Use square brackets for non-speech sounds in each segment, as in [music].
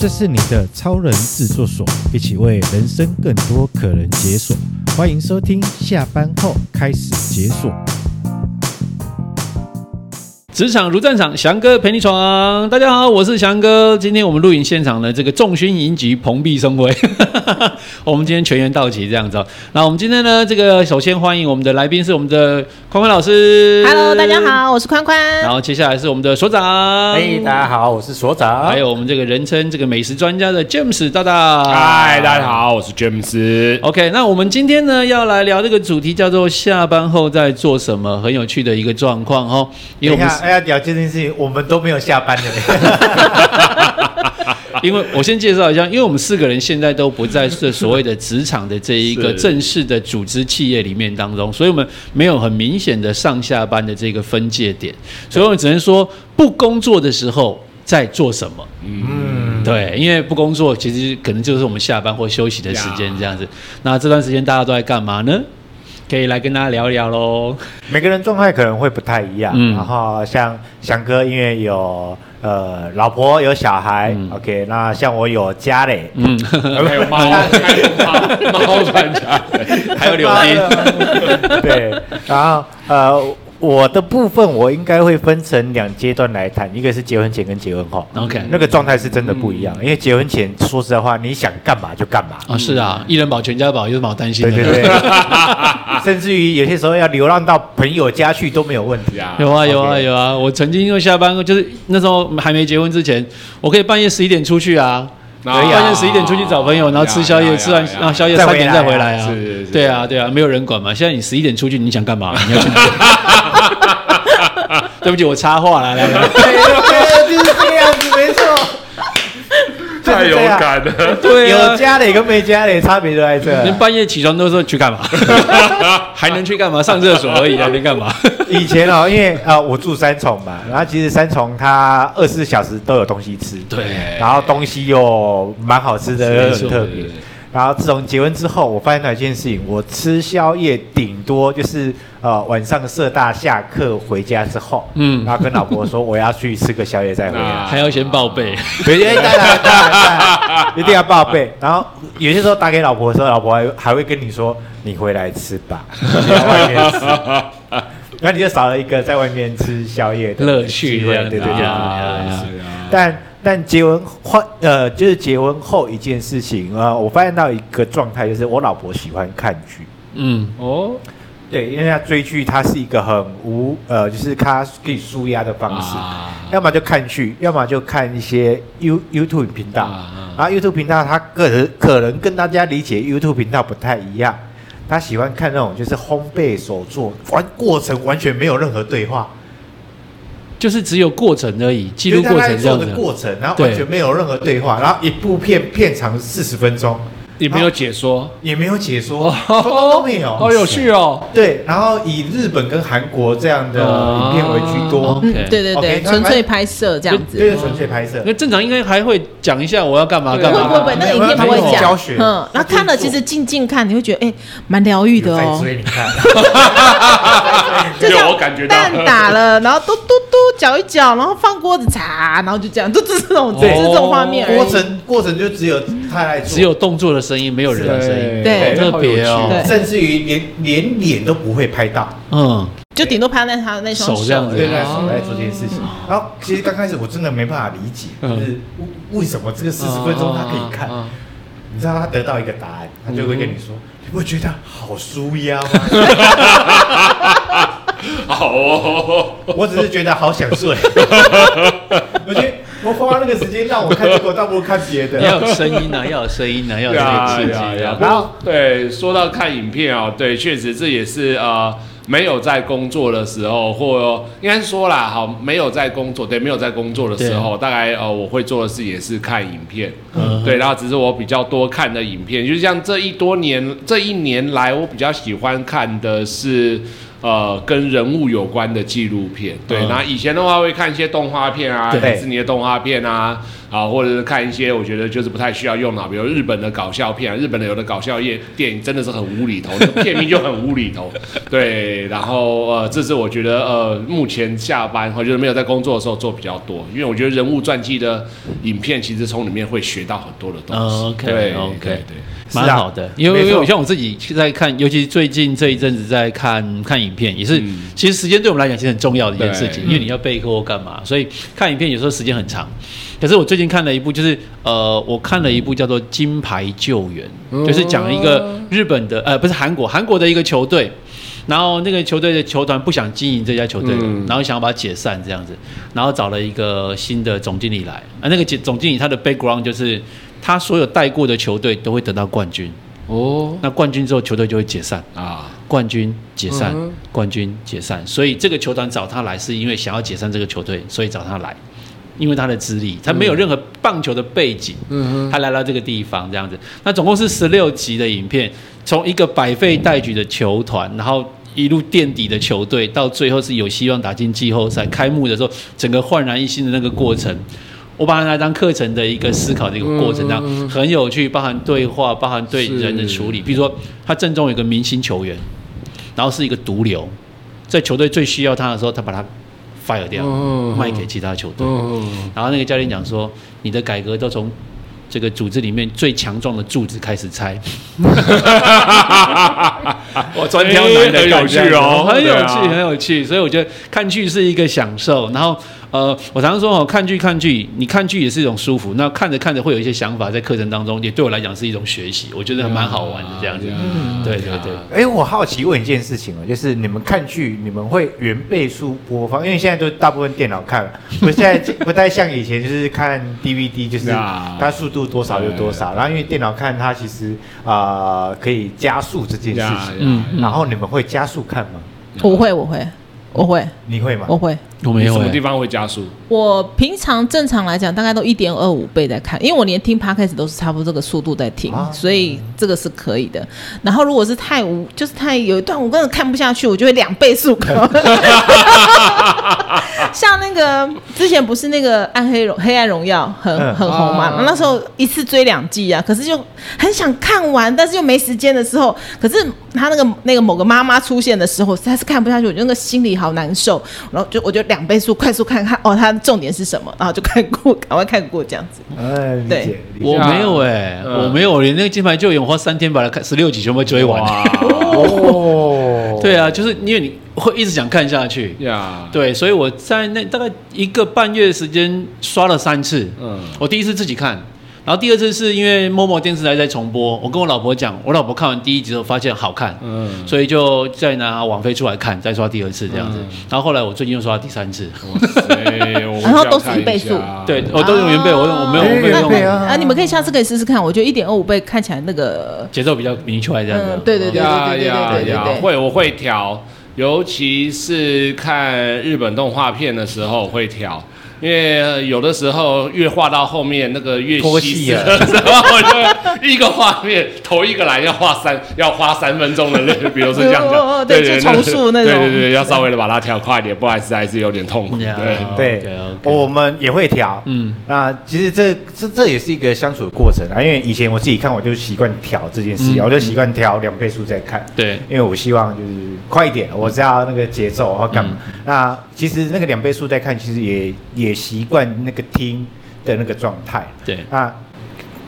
这是你的超人制作所，一起为人生更多可能解锁。欢迎收听，下班后开始解锁。职场如战场，翔哥陪你闯。大家好，我是翔哥。今天我们录影现场的这个众星云集，蓬荜生辉。[laughs] 我们今天全员到齐这样子。那我们今天呢，这个首先欢迎我们的来宾是我们的宽宽老师。Hello，大家好，我是宽宽。然后接下来是我们的所长。嘿，大家好，我是所长。还有我们这个人称这个美食专家的 James 大大。嗨，大家好，我是 James。OK，那我们今天呢要来聊这个主题叫做下班后在做什么，很有趣的一个状况哦。因为我们。要聊这件事情，我们都没有下班的。[laughs] 因为我先介绍一下，因为我们四个人现在都不在这所谓的职场的这一个正式的组织企业里面当中，所以我们没有很明显的上下班的这个分界点，所以我们只能说不工作的时候在做什么。嗯，对，因为不工作其实可能就是我们下班或休息的时间这样子。那这段时间大家都在干嘛呢？可以来跟大家聊一聊喽。每个人状态可能会不太一样，嗯、然后像翔哥，因为有呃老婆有小孩、嗯、，OK，那像我有家嘞，嗯，[laughs] 还有猫，[laughs] 猫专家，还有柳丁，[laughs] 对，然后呃。我的部分我应该会分成两阶段来谈，一个是结婚前跟结婚后，OK，那个状态是真的不一样。嗯、因为结婚前说实在话，你想干嘛就干嘛啊，是啊，一人保全家保，有什么好担心的？对对对，[laughs] 甚至于有些时候要流浪到朋友家去都没有问题啊。[laughs] 有啊有啊有啊，我曾经因为下班就是那时候还没结婚之前，我可以半夜十一点出去啊。可以，半夜十一点出去找朋友，然后吃宵夜，吃完然后宵夜三点再回来啊。对啊，对啊，没有人管嘛。现在你十一点出去，你想干嘛？你要去哪？[laughs] 对不起，我插话了，来来来。对，就是这个样子，没错。太有感了。对，有家里跟没家里差别就在这。你半夜起床都说去干嘛？[laughs] 还能去干嘛？上厕所而已，还能干嘛？以前哦，因为啊，我住三重嘛，然后其实三重它二十四小时都有东西吃，对，然后东西又蛮好吃的，又很特别。然后自从结婚之后，我发现了一件事情，我吃宵夜顶多就是呃晚上社大下课回家之后，嗯，然后跟老婆说我要去吃个宵夜再回来，[laughs] 还要先报备，对对，当然当然当然，一定要报备。然后有些时候打给老婆的时候，老婆还还会跟你说你回来吃吧，你在外面吃，然后你就少了一个在外面吃宵夜的乐趣，对对对对，但。但结婚后，呃，就是结婚后一件事情啊，呃，我发现到一个状态，就是我老婆喜欢看剧。嗯，哦，对，因为她追剧，她是一个很无，呃，就是她可以舒压的方式，啊，要么就看剧，要么就看一些 You YouTube 频道。啊，然后 YouTube 频道，她个人可能跟大家理解 YouTube 频道不太一样，她喜欢看那种就是烘焙手作，完过程完全没有任何对话。就是只有过程而已，记录过程这样的过程，然后完全没有任何对话，然后一部片片长四十分钟。也没有解说，也没有解说，都没有，好有趣哦。对，然后以日本跟韩国这样的影片为居多。嗯，对对对，纯粹拍摄这样子。对，纯粹拍摄。那正常应该还会讲一下我要干嘛干嘛。不不不，那个影片不会讲。教学。嗯，然后看了其实静静看，你会觉得哎，蛮疗愈的哦。所以你看，[laughs] 就我感觉到。蛋打了，然后嘟嘟嘟搅一搅，然后放锅子炸，然后就这样，就这种，就是这种画面。过程过程就只有他来做，只有动作的声音，没有人的声音，对，特别哦，甚至于连连脸都不会拍到，嗯，就顶多拍在他的那双手。这样子，对，在手来做这件事情。然后其实刚开始我真的没办法理解，就是为什么这个四十分钟他可以看？你知道他得到一个答案，他就会跟你说：“你会觉得好舒压吗？” [laughs] [laughs] 好哦，我只是觉得好想睡。[laughs] 我觉得。我花那个时间让我看这个，倒不如看别的。要有声音啊，要有声音啊，[laughs] 要有刺激啊。然后对，说到看影片哦，对，确实这也是呃，没有在工作的时候，或应该说啦，好，没有在工作，对，没有在工作的时候，大概呃，我会做的事也是看影片，嗯，对，然后只是我比较多看的影片，就像这一多年，这一年来，我比较喜欢看的是。呃跟人物有关的纪录片。对，那、嗯、以前的话会看一些动画片啊，迪士尼的动画片啊。啊，或者是看一些我觉得就是不太需要用脑，比如日本的搞笑片啊，日本的有的搞笑业电影真的是很无厘头，片名就很无厘头。对，然后呃，这是我觉得呃，目前下班或者没有在工作的时候做比较多，因为我觉得人物传记的影片其实从里面会学到很多的东西。OK，对，OK，对，蛮好的。因为因为像我自己在看，尤其最近这一阵子在看看影片，也是、嗯、其实时间对我们来讲其实很重要的一件事情，因为你要备课或干嘛，所以看影片有时候时间很长。可是我最近看了一部，就是呃，我看了一部叫做《金牌救援》，就是讲一个日本的呃，不是韩国，韩国的一个球队，然后那个球队的球团不想经营这家球队，然后想要把它解散这样子，然后找了一个新的总经理来，啊，那个总经理他的 background 就是他所有带过的球队都会得到冠军。哦，那冠军之后球队就会解散。啊，冠军解散，冠军解散，所以这个球团找他来是因为想要解散这个球队，所以找他来。因为他的资历，他没有任何棒球的背景，嗯，他来到这个地方这样子。那总共是十六集的影片，从一个百废待举的球团，然后一路垫底的球队，到最后是有希望打进季后赛。开幕的时候，整个焕然一新的那个过程，我把它来当课程的一个思考的一个过程，这样很有趣，包含对话，包含对人的处理。比如说，他阵中有个明星球员，然后是一个毒瘤，在球队最需要他的时候，他把他。fire 掉，卖给其他球队。然后那个教练讲说：“你的改革都从这个组织里面最强壮的柱子开始拆。[laughs] ”我专挑男的，很有趣哦，很有趣，很有趣。所以我觉得看剧是一个享受。然后。呃，我常常说哦，看剧看剧，你看剧也是一种舒服。那看着看着会有一些想法，在课程当中也对我来讲是一种学习，我觉得还蛮好玩的这样子。嗯，对对对。哎，我好奇问一件事情哦，就是你们看剧，你们会原倍速播放？因为现在都大部分电脑看了，不现在不太像以前，就是看 DVD，就是它速度多少就多少。然后因为电脑看它其实啊、呃、可以加速这件事情。嗯。然后你们会加速看吗？我会，我会，我会。你会吗？我会。我没有、欸、什么地方会加速？我平常正常来讲，大概都一点二五倍在看，因为我连听 Podcast 都是差不多这个速度在听，啊、所以这个是可以的。然后如果是太无，就是太有一段我根本看不下去，我就会两倍速看。[laughs] 像那个之前不是那个暗黑荣黑暗荣耀很很红嘛、嗯，那时候一次追两季啊，可是就很想看完，但是又没时间的时候，可是他那个那个某个妈妈出现的时候，实在是看不下去，我觉得那个心里好难受，然后就我就。两倍速快速看看哦，他的重点是什么？然后就看过，赶快看过这样子。哎，对，我没有哎、欸嗯，我没有，连那个金牌救援，我花三天把它看十六集全部追完。[laughs] 哦，对啊，就是因为你会一直想看下去呀。对，所以我在那大概一个半月的时间刷了三次。嗯，我第一次自己看。然后第二次是因为某某电视台在重播，我跟我老婆讲，我老婆看完第一集之后发现好看，嗯，所以就再拿网飞出来看，再刷第二次这样子。然后后来我最近又刷第三次，然后都是一倍数，对，我都用原倍，我用我没有我没有用啊。你们可以下次可以试试看，我觉得一点二五倍看起来那个节奏比较明确这样子。嗯、对对对对对对对对，会我会调，尤其是看日本动画片的时候会调。因为有的时候越画到后面那个越拖戏了，[laughs] 然后我就一个画面头一个来要画三要花三分钟的那个，比如说这样。子，[laughs] 对对对，重述那种，对对对，要稍微的把它调快一点，不然实在是有点痛苦。对。对，我们也会调，嗯，那其实这这这也是一个相处的过程啊。因为以前我自己看，我就习惯调这件事情，我就习惯调两倍速在看，对，因为我希望就是快一点，我知道那个节奏我要干嘛。那其实那个两倍速在看，其实也也。也习惯那个听的那个状态。对，啊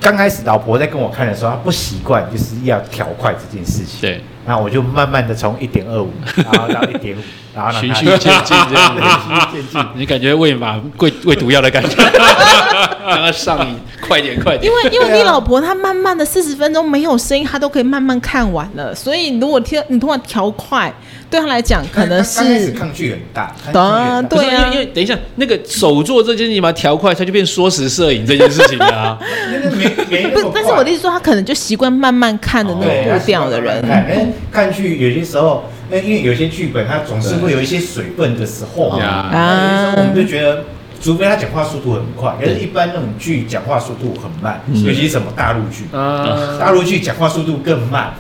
刚开始老婆在跟我看的时候，她不习惯就是要调快这件事情。对，那我就慢慢的从一点二五，[laughs] 然后到一点五，然后循序渐进 [laughs] 这样子，循序渐进。你感觉喂马喂喂毒药的感觉，[laughs] 让他上瘾，快点快点。因为因为你老婆她慢慢的四十分钟没有声音，她都可以慢慢看完了。所以如果听你突然调快。对他来讲，可能是抗拒很大。啊，对啊，因为因为等一下那个手做这件事情，把它调快，它就变缩时摄影这件事情啊。[laughs] 不，但是我的意思说，他可能就习惯慢慢看的那种步调的人。看看剧有些时候，那因为有些剧本它总是会有一些水分的时候嘛。啊。我们就觉得，除非他讲话速度很快，可是一般那种剧讲话速度很慢，尤其是什么大陆剧啊，大陆剧讲话速度更慢。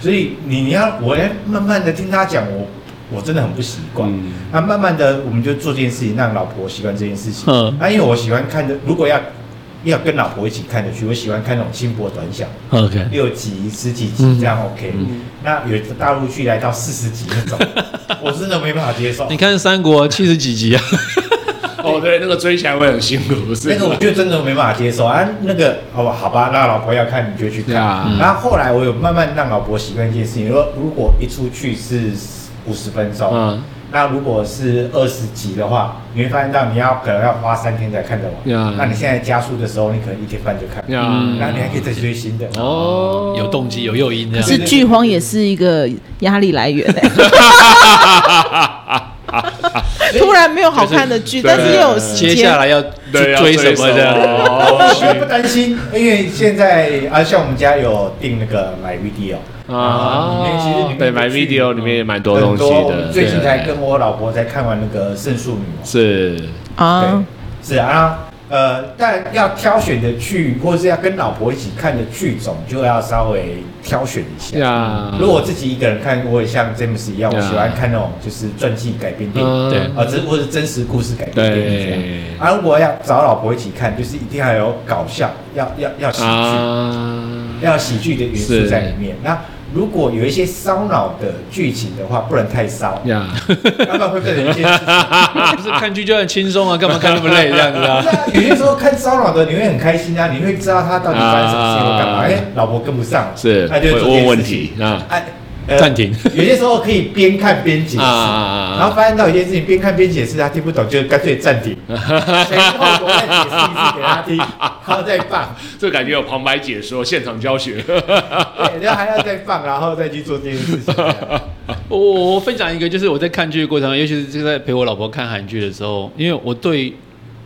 所以你你要我要慢慢的听他讲，我我真的很不习惯。那、嗯、慢慢的，我们就做这件事情，让老婆习惯这件事情。嗯，那因为我喜欢看的，如果要要跟老婆一起看的剧，我喜欢看那种轻薄短小，OK，六集、十几集这样 OK。嗯、那有大陆剧来到四十集那种，[laughs] 我真的没办法接受。你看三国七十几集啊？哦，对，那个追起来会很辛苦，是那个我就真的没办法接受啊。那个好吧，好吧，那老婆要看你就去看。嗯、然后后来我有慢慢让老婆习惯一件事情，说如果一出去是五十分钟，嗯，那如果是二十集的话，你会发现到你要可能要花三天才看得完。嗯、那你现在加速的时候，你可能一天半就看。嗯，然后你还可以再追新的。哦，有动机，有诱因。可是剧荒也是一个压力来源。[laughs] 突然没有好看的剧，但是又有时间。接下来要追什么的？我不担心，因为现在啊，像我们家有订那个 MyVideo 啊，里面其实对 MyVideo 里面也蛮多东西的。最近才跟我老婆才看完那个《圣树女》。是啊，是啊。呃，但要挑选的剧，或者是要跟老婆一起看的剧种，就要稍微挑选一下。呀，如果我自己一个人看，我也像詹姆斯一样，我喜欢看那种就是传记改编电影，对，啊，这或是真实故事改编电影这样。啊，如果要找老婆一起看，就是一定要有搞笑，要要要喜剧，要喜剧的元素在里面。那如果有一些烧脑的剧情的话，不能太烧，要不然会变成一些事情。[laughs] 不是看剧就很轻松啊，干嘛看那么累这样子啊？有些时候看烧脑的，你会很开心啊，你会知道他到底发生什么事情，干嘛？哎，老婆跟不上，是，他就问问题啊。哎。暂停，有些时候可以边看边解释，然后发现到一件事情，边看边解释，他听不懂，就干脆暂停，前后我再解释一次给他听，然后再放，这感觉有旁白解说，现场教学，对，然后还要再放，然后再去做这件事情。[laughs] 我我分享一个，就是我在看剧的过程，尤其是就在陪我老婆看韩剧的时候，因为我对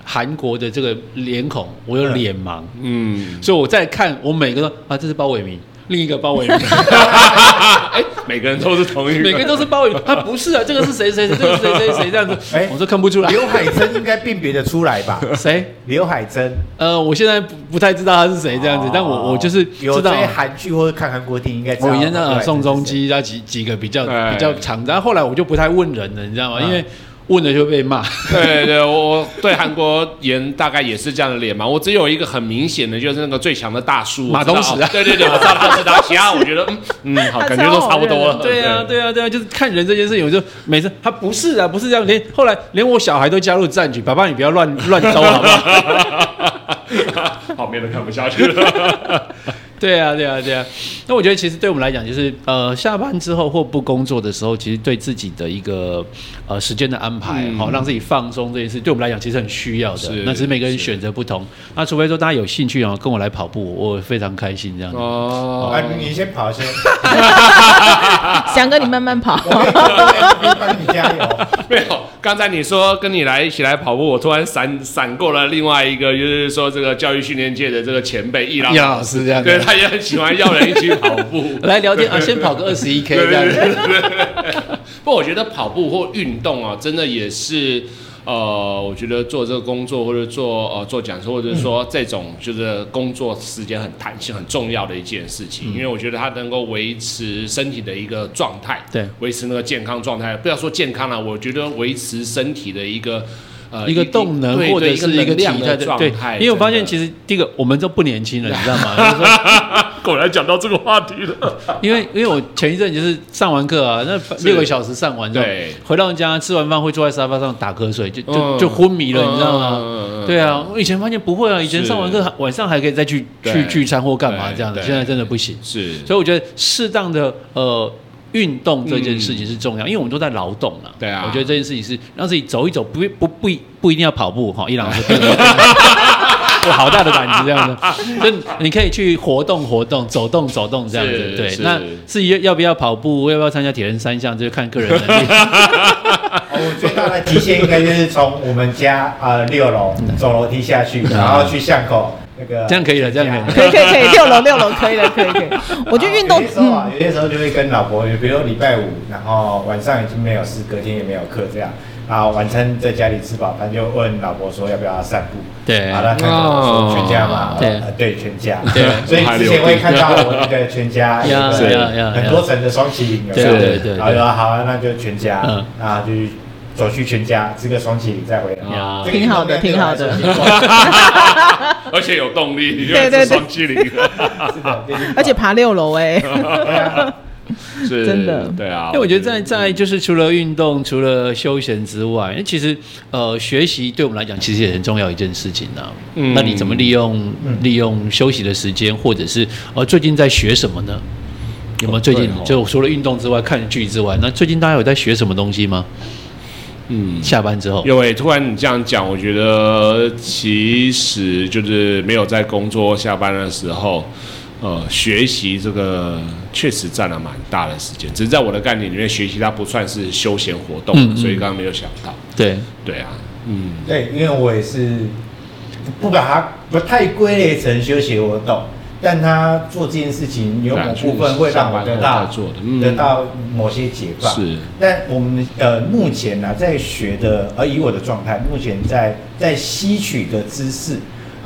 韩国的这个脸孔，我有脸盲，嗯，所以我在看，我每个都啊，这是包伟铭。另一个包伟铭，[laughs] 哎，每个人都是同一个，每个人都是包伟铭，他不是啊，这个是谁谁谁，这个谁 [laughs] 谁谁这样子，哎，我说看不出来。刘海珍应该辨别的出来吧？谁？刘海珍？呃，我现在不不太知道他是谁这样子，但我我就是知道韩剧或者看韩国电影应该知道。我以前在宋仲基那几几个比较比较长，然后后来我就不太问人了，你知道吗？因为。问了就被骂，对对，我对韩国人大概也是这样的脸嘛。我只有一个很明显的，就是那个最强的大叔马东石啊。对对对，我知道他是他，其他我觉得嗯嗯好，[laughs] 感觉都差不多了。对啊对啊对啊，就是看人这件事情，我就每次他不是啊，不是这样。连后来连我小孩都加入战局，爸爸你不要乱乱兜好不好？旁边都看不下去了。对啊，对啊，对啊。那我觉得其实对我们来讲，就是呃，下班之后或不工作的时候，其实对自己的一个呃时间的安排，好、嗯、让自己放松这件事，对我们来讲其实很需要的。是那只是每个人选择不同。那除非说大家有兴趣啊，跟我来跑步，我非常开心这样子。哦，哎、哦，你先跑先。翔哥，你慢慢跑。我帮你加油。没有，刚才你说跟你来一起来跑步，我突然闪闪过了另外一个，就是说这个教育训练界的这个前辈易老易老师这样子。他也很喜欢要人一起跑步 [laughs] 来聊天啊，[laughs] 先跑个二十一 K 这样子。[laughs] 不过我觉得跑步或运动啊，真的也是呃，我觉得做这个工作或者做呃做讲师，或者说这种就是工作时间很弹性很重要的一件事情，嗯、因为我觉得它能够维持身体的一个状态，对，维持那个健康状态。不要说健康了、啊，我觉得维持身体的一个。呃，一个动能或者是一个体态的状态，因为我发现其实第一个我们都不年轻了，你知道吗？[laughs] 果然讲到这个话题了。[laughs] 因为因为我前一阵就是上完课啊，那六个小时上完之后，回到家吃完饭会坐在沙发上打瞌睡，就就就昏迷了，你知道吗？对啊，我以前发现不会啊，以前上完课晚上还可以再去去聚餐或干嘛这样的，现在真的不行。是，所以我觉得适当的呃。运动这件事情是重要，因为我们都在劳动了。对啊，我觉得这件事情是让自己走一走，不不不不一定要跑步哈。伊朗是，[laughs] 我好大的胆子这样子，[laughs] 就你可以去活动活动，走动走动这样子。对，那至于要不要跑步，要不要参加铁人三项，就看个人能力。[laughs] 我最大的极限应该就是从我们家呃六楼走楼梯下去，然后去巷口。那个这样可以了，这样可以，可以，可以，六楼，六楼可以了，可以，可以。[laughs] 我觉得运动有些时候啊，有些时候就会跟老婆，比如说礼拜五，然后晚上已经没有事，隔天也没有课，这样，啊，晚餐在家里吃饱饭，就问老婆说要不要散步。对，好了，看到说全家嘛，对，对。全家。对，[laughs] 所以之前会看到我那个全家 [laughs] 有很多层的双麒麟，对对对。好，好，那就全家，啊，就走去全家吃个双麒麟再回来。挺好的，挺好的。而且有动力，对对对，双麒麟，是的，[laughs] 而且爬六楼哎。[laughs] 是真的，对啊，因为我觉得在在就是除了运动、除了休闲之外，那其实呃学习对我们来讲其实也很重要一件事情呢。嗯，那你怎么利用利用休息的时间，或者是呃最近在学什么呢？有没有最近就除了运动之外，看剧之外，那最近大家有在学什么东西吗？嗯，下班之后。因为突然你这样讲，我觉得其实就是没有在工作下班的时候。呃，学习这个确实占了蛮大的时间，只是在我的概念里面，学习它不算是休闲活动，嗯嗯，所以刚刚没有想到。对，对啊，嗯，对，因为我也是不把它不太归类成休闲活动，但他做这件事情有某部分会让我得到得到某些解放。是，但我们呃目前呢、啊、在学的，而以我的状态，目前在在吸取的知识。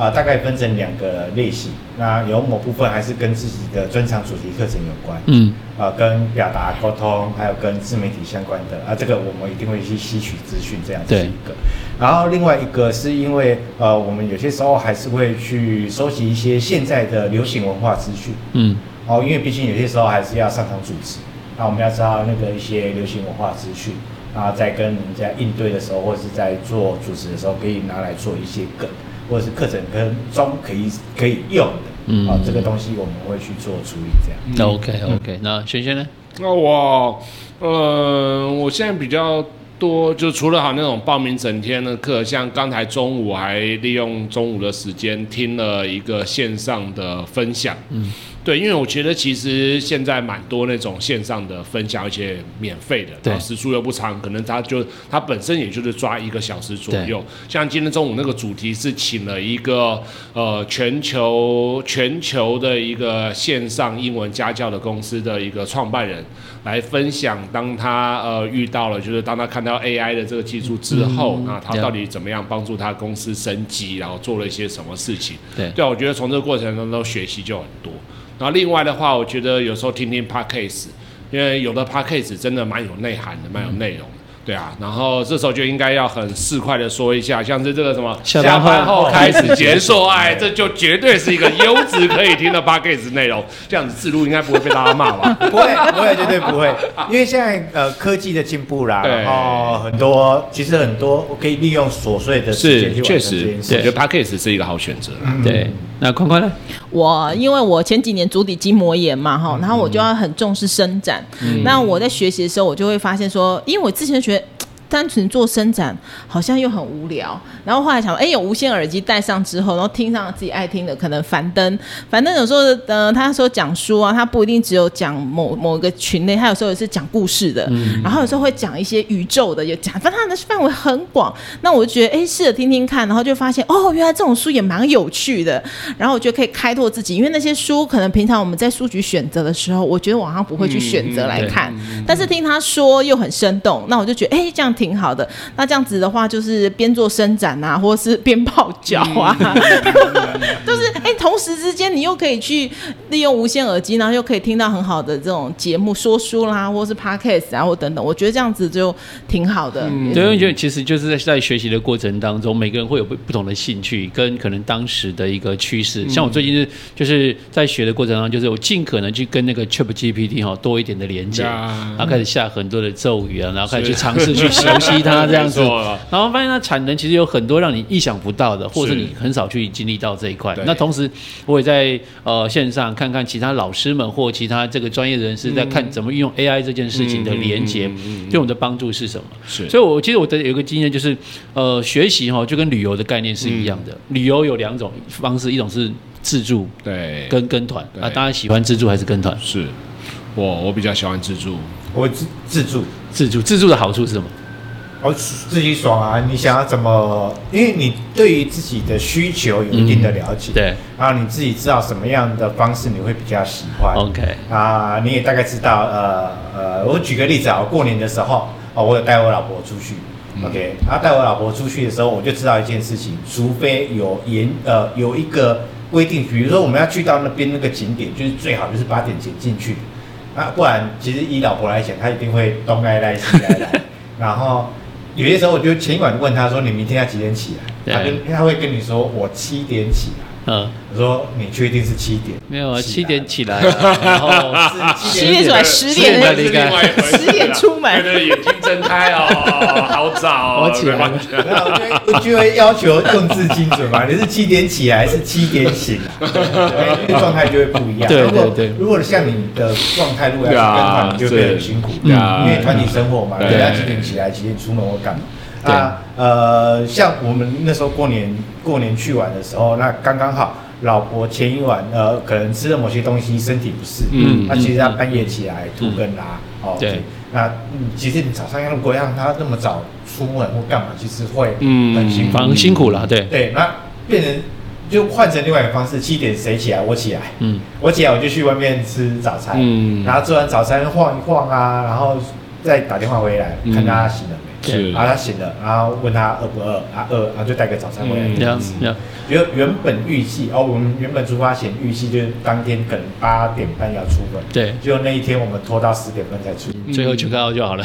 啊，大概分成两个类型。那有某部分还是跟自己的专长主题课程有关，嗯，啊，跟表达沟通，还有跟自媒体相关的啊，这个我们一定会去吸取资讯，这样子一个。然后另外一个是因为呃，我们有些时候还是会去收集一些现在的流行文化资讯，嗯，哦，因为毕竟有些时候还是要上场主持，那我们要知道那个一些流行文化资讯，然后在跟人家应对的时候，或者是在做主持的时候，可以拿来做一些梗。或者是课程跟中可以可以用的，嗯，啊，这个东西我们会去做处理，这样。那 OK OK，那轩轩呢？那我，呃，我现在比较多，就除了好那种报名整天的课，像刚才中午还利用中午的时间听了一个线上的分享，嗯。对，因为我觉得其实现在蛮多那种线上的分享，而且免费的，对，时数又不长，可能他就他本身也就是抓一个小时左右。像今天中午那个主题是请了一个呃全球全球的一个线上英文家教的公司的一个创办人来分享，当他呃遇到了就是当他看到 AI 的这个技术之后，嗯、那他到底怎么样帮助他公司升级，然后做了一些什么事情？对，对，我觉得从这个过程当中学习就很多。然后另外的话，我觉得有时候听听 Podcast，因为有的 Podcast 真的蛮有内涵的，蛮有内容的。对啊，然后这时候就应该要很市侩的说一下，像是这个什么下班后开始结束，[laughs] 哎，这就绝对是一个优质可以听的 Podcast 内容。这样子自录应该不会被大家骂吧？[laughs] 不会，不会，绝对不会。因为现在呃科技的进步啦，然后很多其实很多我可以利用琐碎的时间去完成这件事。确实，我觉得 Podcast 是一个好选择。对。那宽宽呢？我因为我前几年足底筋膜炎嘛，哈，然后我就要很重视伸展。嗯、那我在学习的时候，我就会发现说，因为我之前学。单纯做伸展好像又很无聊，然后后来想，哎，有无线耳机戴上之后，然后听上自己爱听的，可能樊登，樊登有时候，呃，他说讲书啊，他不一定只有讲某某个群类，他有时候也是讲故事的，嗯、然后有时候会讲一些宇宙的，也讲，反正他的范围很广。那我就觉得，哎，试着听听看，然后就发现，哦，原来这种书也蛮有趣的。然后我觉得可以开拓自己，因为那些书可能平常我们在书局选择的时候，我觉得网上不会去选择来看，嗯、但是听他说又很生动，那我就觉得，哎，这样。挺好的，那这样子的话，就是边做伸展啊，或者是边泡脚啊，[laughs] 就是哎、欸，同时之间你又可以去利用无线耳机，然后又可以听到很好的这种节目，说书啦，或是 podcast 啊，或等等，我觉得这样子就挺好的。嗯，对，因为觉得其实就是在在学习的过程当中，每个人会有不不同的兴趣跟可能当时的一个趋势。像我最近是就是在学的过程当中，就是我尽可能去跟那个 ChatGPT 哈多一点的连接，然后开始下很多的咒语啊，然后开始去尝试去学。[laughs] 熟悉它这样子，然后发现它产能其实有很多让你意想不到的，或者是你很少去经历到这一块。那同时，我也在呃线上看看其他老师们或其他这个专业人士在看怎么运用 AI 这件事情的连接，对我们的帮助是什么？是，所以我其实我的有个经验就是，呃，学习哈就跟旅游的概念是一样的。旅游有两种方式，一种是自助，对，跟跟团。啊，大家喜欢自助还是跟团？是我我比较喜欢自助，我自自助，自助自助的好处是什么？我自己爽啊！你想要怎么？因为你对于自己的需求有一定的了解，嗯、对，然后你自己知道什么样的方式你会比较喜欢。OK 啊，你也大概知道，呃呃，我举个例子啊，过年的时候哦，我有带我老婆出去 OK，然后带我老婆出去的时候，我就知道一件事情，除非有严呃有一个规定，比如说我们要去到那边那个景点，就是最好就是八点前进去，那不然其实以老婆来讲，她一定会东来来 [laughs] 西来来，然后有些时候我就前一晚问他说，你明天要几点起来？他跟他会跟你说我七点起来。嗯，我说你确定是七点？没有啊，七点起来，[laughs] 然后七点出来，十点离开，十点出门，对，眼睛睁开 [laughs] 哦，好早，我起来，我就会要求用字精准嘛，[laughs] 你是七点起来，还是七点醒啊？对，状态就会不一样。对对对，如果像你的状态，如果要跟团，你就会很辛苦，因为团体生活嘛，人家几点起来，几点出门，或干嘛？啊，呃，像我们那时候过年过年去玩的时候，那刚刚好，老婆前一晚呃可能吃了某些东西，身体不适，嗯，那其实他半夜起来吐跟拉，哦，对，那嗯，其实你早上要如果让他那么早出门或干嘛，其实会嗯很辛苦，很辛苦了，对对，那变成就换成另外一个方式，七点谁起来我起来，嗯，我起来我就去外面吃早餐，嗯，然后吃完早餐晃一晃啊，然后再打电话回来看他醒了没。是，然后他醒了，然后问他饿不饿，他饿，然后就带个早餐回来。这样子，原原本预计哦，我们原本出发前预计就是当天可能八点半要出门，对，就那一天我们拖到十点半才出，最后就到就好了。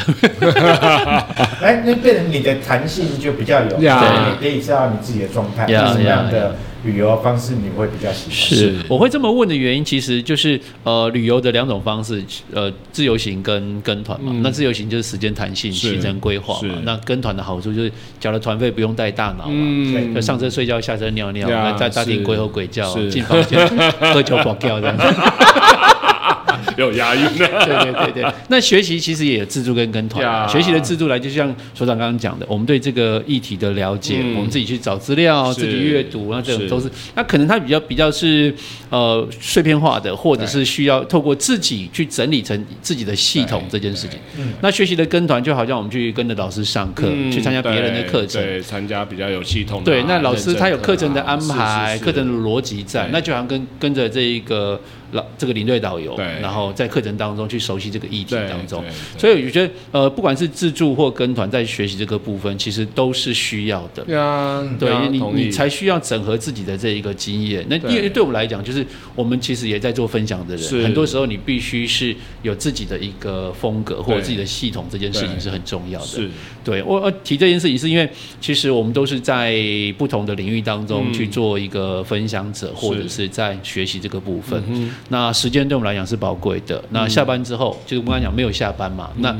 [laughs] 哎，那变成你的弹性就比较有，对，可以知道你自己的状态是什么样的。旅游方式你会比较喜欢？是，我会这么问的原因，其实就是呃，旅游的两种方式，呃，自由行跟跟团嘛。那自由行就是时间弹性、行程规划嘛。那跟团的好处就是缴了团费不用带大脑嘛，就上车睡觉，下车尿尿，在大厅鬼吼鬼叫，进房间喝酒跑掉这样子。[laughs] [laughs] 有押韵 [laughs] 的，对对对对。那学习其实也有自助跟跟团。学习的自助来，就像所长刚刚讲的，我们对这个议题的了解，嗯、我们自己去找资料，自己阅读，那这种都是。是那可能它比较比较是呃碎片化的，或者是需要透过自己去整理成自己的系统这件事情。嗯、那学习的跟团就好像我们去跟着老师上课，嗯、去参加别人的课程，对，参加比较有系统的、啊。对，那老师他有课程的安排，课程的逻辑在，那就好像跟跟着这一个。老这个领队导游，对。然后在课程当中去熟悉这个议题当中，所以我觉得呃，不管是自助或跟团，在学习这个部分，其实都是需要的。对啊，对你你才需要整合自己的这一个经验。那因为对我们来讲，就是我们其实也在做分享的人，很多时候你必须是有自己的一个风格或者自己的系统，这件事情是很重要的。是，对我我提这件事情，是因为其实我们都是在不同的领域当中去做一个分享者，或者是在学习这个部分。嗯那时间对我们来讲是宝贵的。那下班之后，嗯、就是我刚刚讲没有下班嘛。嗯、那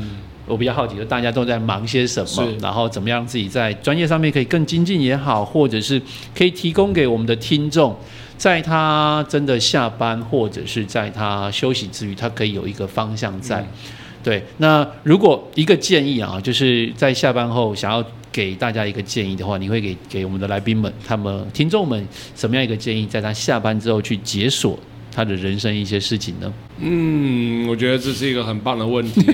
我比较好奇，就大家都在忙些什么？然后怎么样自己在专业上面可以更精进也好，或者是可以提供给我们的听众，在他真的下班或者是在他休息之余，他可以有一个方向在。嗯、对，那如果一个建议啊，就是在下班后想要给大家一个建议的话，你会给给我们的来宾们、他们听众们什么样一个建议？在他下班之后去解锁。他的人生一些事情呢？嗯，我觉得这是一个很棒的问题。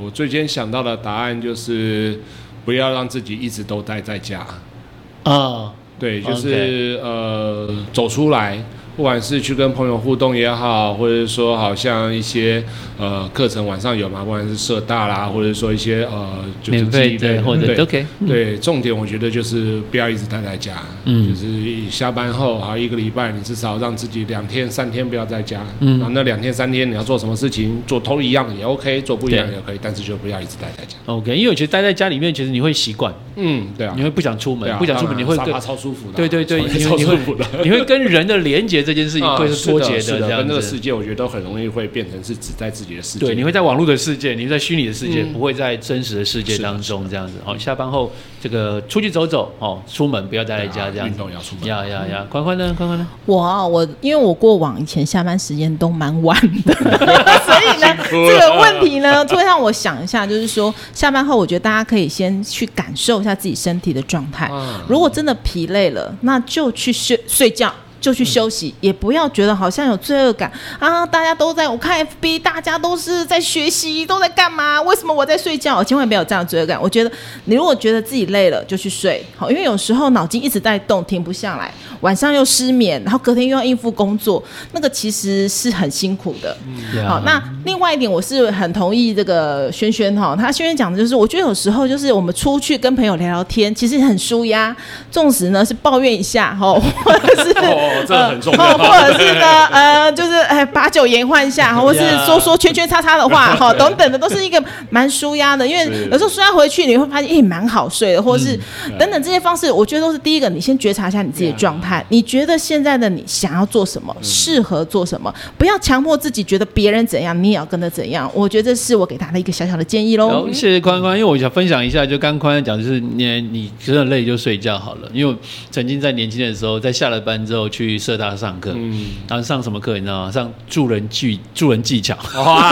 我最先想到的答案就是，不要让自己一直都待在家。[laughs] 啊，对，就是呃，走出来。不管是去跟朋友互动也好，或者说好像一些呃课程晚上有嘛，不管是社大啦，或者说一些呃就是自己的或者 OK 对，重点我觉得就是不要一直待在家，嗯，就是下班后好一个礼拜，你至少让自己两天三天不要在家，嗯，然后那两天三天你要做什么事情，做都一样也 OK，做不一样也可以，但是就不要一直待在家。OK，因为我觉得待在家里面，其实你会习惯，嗯，对啊，你会不想出门，不想出门，你会沙发超舒服的，对对对，你会你会跟人的连接。这件事情会是脱节的，这样跟这个世界，我觉得都很容易会变成是只在自己的世界。对，你会在网络的世界，你会在虚拟的世界，不会在真实的世界当中这样子。好，下班后这个出去走走，哦，出门不要待在家这样子。运动要出门。呀呀呀，宽宽呢？宽宽呢？我啊，我因为我过往以前下班时间都蛮晚的，[laughs] 所以呢，这个问题呢，就会让我想一下，就是说下班后，我觉得大家可以先去感受一下自己身体的状态。如果真的疲累了，那就去睡睡觉。就去休息，嗯、也不要觉得好像有罪恶感啊！大家都在我看 FB，大家都是在学习，都在干嘛？为什么我在睡觉？千万不要有这样的罪恶感。我觉得你如果觉得自己累了，就去睡。好，因为有时候脑筋一直在动，停不下来，晚上又失眠，然后隔天又要应付工作，那个其实是很辛苦的。嗯、好，那另外一点，我是很同意这个轩轩哈，他轩轩讲的就是，我觉得有时候就是我们出去跟朋友聊聊天，其实很舒压。纵使呢是抱怨一下哈，或者是。哦，这很重要。[laughs] 或者是呢，呃，就是哎，把酒言欢一下，[laughs] 或者是说说圈圈叉叉的话，哈，等等的，都是一个蛮舒压的。因为有时候舒压回去，你会发现，哎，蛮好睡的，或者是等等这些方式，我觉得都是第一个，你先觉察一下你自己的状态。你觉得现在的你想要做什么，适合做什么，不要强迫自己觉得别人怎样，你也要跟着怎样。我觉得这是我给他的一个小小的建议喽。谢谢宽宽，因为我想分享一下，就刚宽宽讲，就是你你真的累就睡觉好了。因为曾经在年轻的时候，在下了班之后去社大上课，嗯，然后上什么课你知道吗？上助人技助人技巧。[laughs] 哇，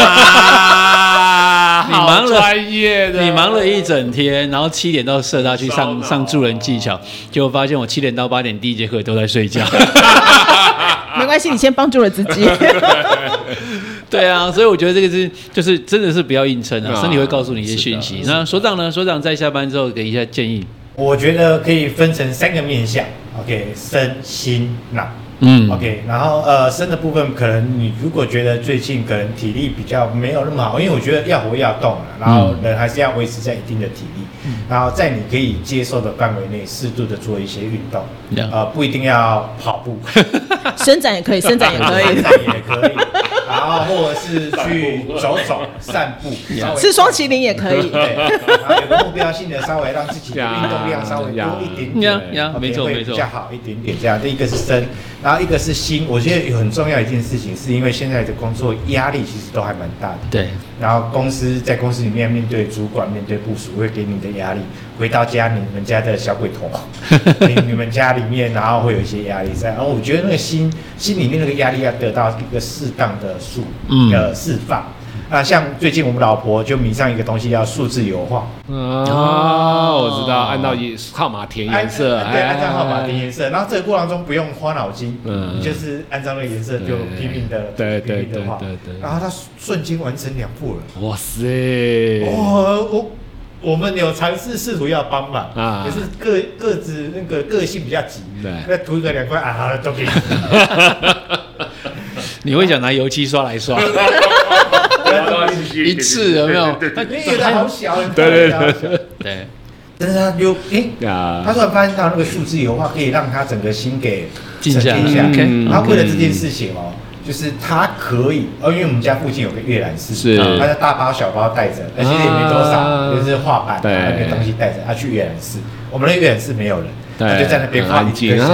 [laughs] 你忙了专业的，你忙了一整天，然后七点到社大去上上助人技巧，结果发现我七点到八点第一节课都在睡觉。[laughs] 没关系，你先帮助了自己。对啊，所以我觉得这个是就是真的是不要硬撑啊，身体会告诉你一些讯息。那所长呢？所长在下班之后给一下建议。我觉得可以分成三个面向，OK，身心脑，嗯，OK，然后呃，身的部分可能你如果觉得最近可能体力比较没有那么好，因为我觉得要活要动了，然后人还是要维持在一定的体力，嗯、然后在你可以接受的范围内，适度的做一些运动，嗯、呃，不一定要跑步，[laughs] 伸展也可以，[laughs] 伸展也可以，伸展也可以。然后或者是去走走散步，吃双麒麟也可以。对，然后有个目标性的，稍微让自己的运动量稍微多一点点，没错没错，会比较好一点点。这样，这一个是身，然后一个是心。我觉得有很重要一件事情，是因为现在的工作压力其实都还蛮大的。对。然后公司在公司里面面对主管、面对部署，会给你的压力。回到家，你们家的小鬼头，[laughs] 你你们家里面，然后会有一些压力在。然后我觉得那个心心里面那个压力要得到一个适当的数呃释放。那像最近我们老婆就迷上一个东西，叫数字油画。哦，我知道，按照号码填颜色，对，按照号码填颜色。然后这个过程中不用花脑筋，嗯，就是按照那个颜色就拼命的，对对对对对。然后他瞬间完成两步了。哇塞！我我我们有尝试试图要帮忙啊，可是个个子那个个性比较急，对，那涂一个两块啊，好了，都给你。[laughs] 你会想拿油漆刷来刷？[laughs] 一次有没有？他觉得好小，对对对对。但是他就哎，他突然发现到那个数字油画可以让他整个心给静下来。然后为了这件事情哦，就是他可以，哦，因为我们家附近有个阅览室，是，他就大包小包带着，而且也没多少，就是画板那个东西带着，他去阅览室。我们的阅览室没有人，他就在那边画一个下，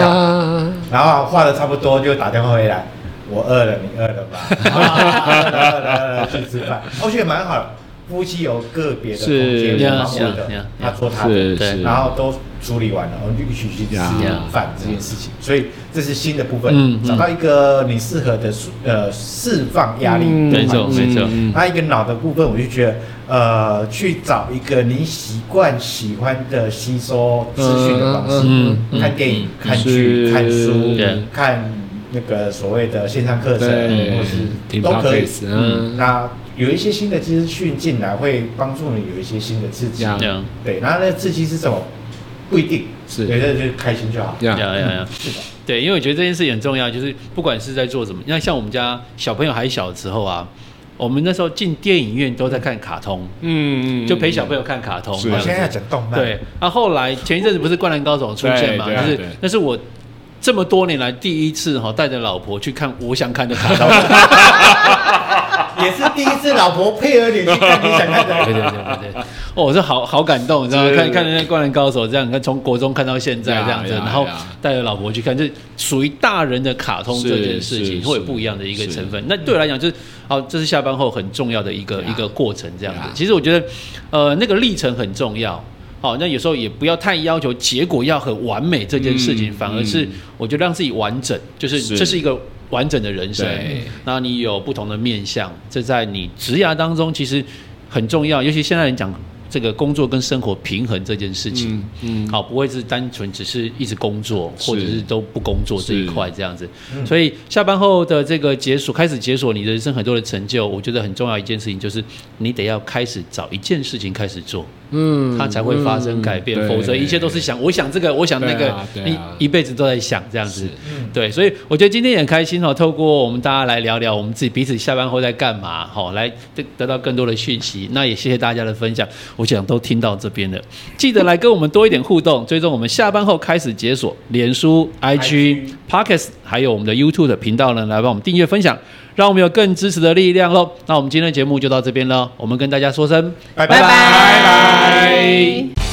然后画的差不多就打电话回来。我饿了，你饿了吧？[laughs] 饿了，饿了，去吃饭。我觉得蛮好的，夫妻有个别的空间，蛮好的。他做他的，然后都处理完了，我们就一起去吃饭这件事情。所以这是新的部分，找到一个你适合的呃释放压力的环境。还有一个脑的部分，我就觉得呃去找一个你习惯喜欢的吸收资讯的方式，看电影、看剧、看书、看。那个所谓的线上课程，或是都可以。嗯，那有一些新的资讯进来，会帮助你有一些新的刺激。对，然后那个刺激是什么？不一定是，觉得就开心就好。呀呀呀！是的，对，因为我觉得这件事很重要，就是不管是在做什么，你看像我们家小朋友还小的时候啊，我们那时候进电影院都在看卡通，嗯，就陪小朋友看卡通。我现在要讲动漫。对，那后来前一阵子不是《灌篮高手》出现嘛？就是那是我。这么多年来第一次哈带着老婆去看我想看的卡通，[laughs] 也是第一次老婆配合你去看你想看的。对对对对对，哦，我是好好感动，你知道吗？看看那《灌篮高手》这样，你看从国中看到现在这样子，然后带着老婆去看，这属于大人的卡通这件事情，会有不一样的一个成分。那对我来讲，就是好，这是下班后很重要的一个一个过程，这样子。其实我觉得，呃，那个历程很重要。好，那有时候也不要太要求结果要很完美这件事情，反而是我觉得让自己完整，就是这是一个完整的人生。那你有不同的面向，这在你职涯当中其实很重要。尤其现在人讲这个工作跟生活平衡这件事情，嗯，好，不会是单纯只是一直工作，或者是都不工作这一块这样子。是所以下班后的这个解锁，开始解锁你人生很多的成就，我觉得很重要一件事情就是你得要开始找一件事情开始做。嗯，它才会发生改变，嗯否则一切都是想，我想这个，我想那个，啊啊一一辈子都在想这样子嗯。对，所以我觉得今天也很开心哦，透过我们大家来聊聊我们自己彼此下班后在干嘛，好，来得得到更多的讯息。那也谢谢大家的分享，我想都听到这边了，记得来跟我们多一点互动，[laughs] 追踪我们下班后开始解锁脸书、IG、Podcast，还有我们的 YouTube 的频道呢，来帮我们订阅分享，让我们有更支持的力量喽。那我们今天的节目就到这边了，我们跟大家说声拜拜拜拜拜。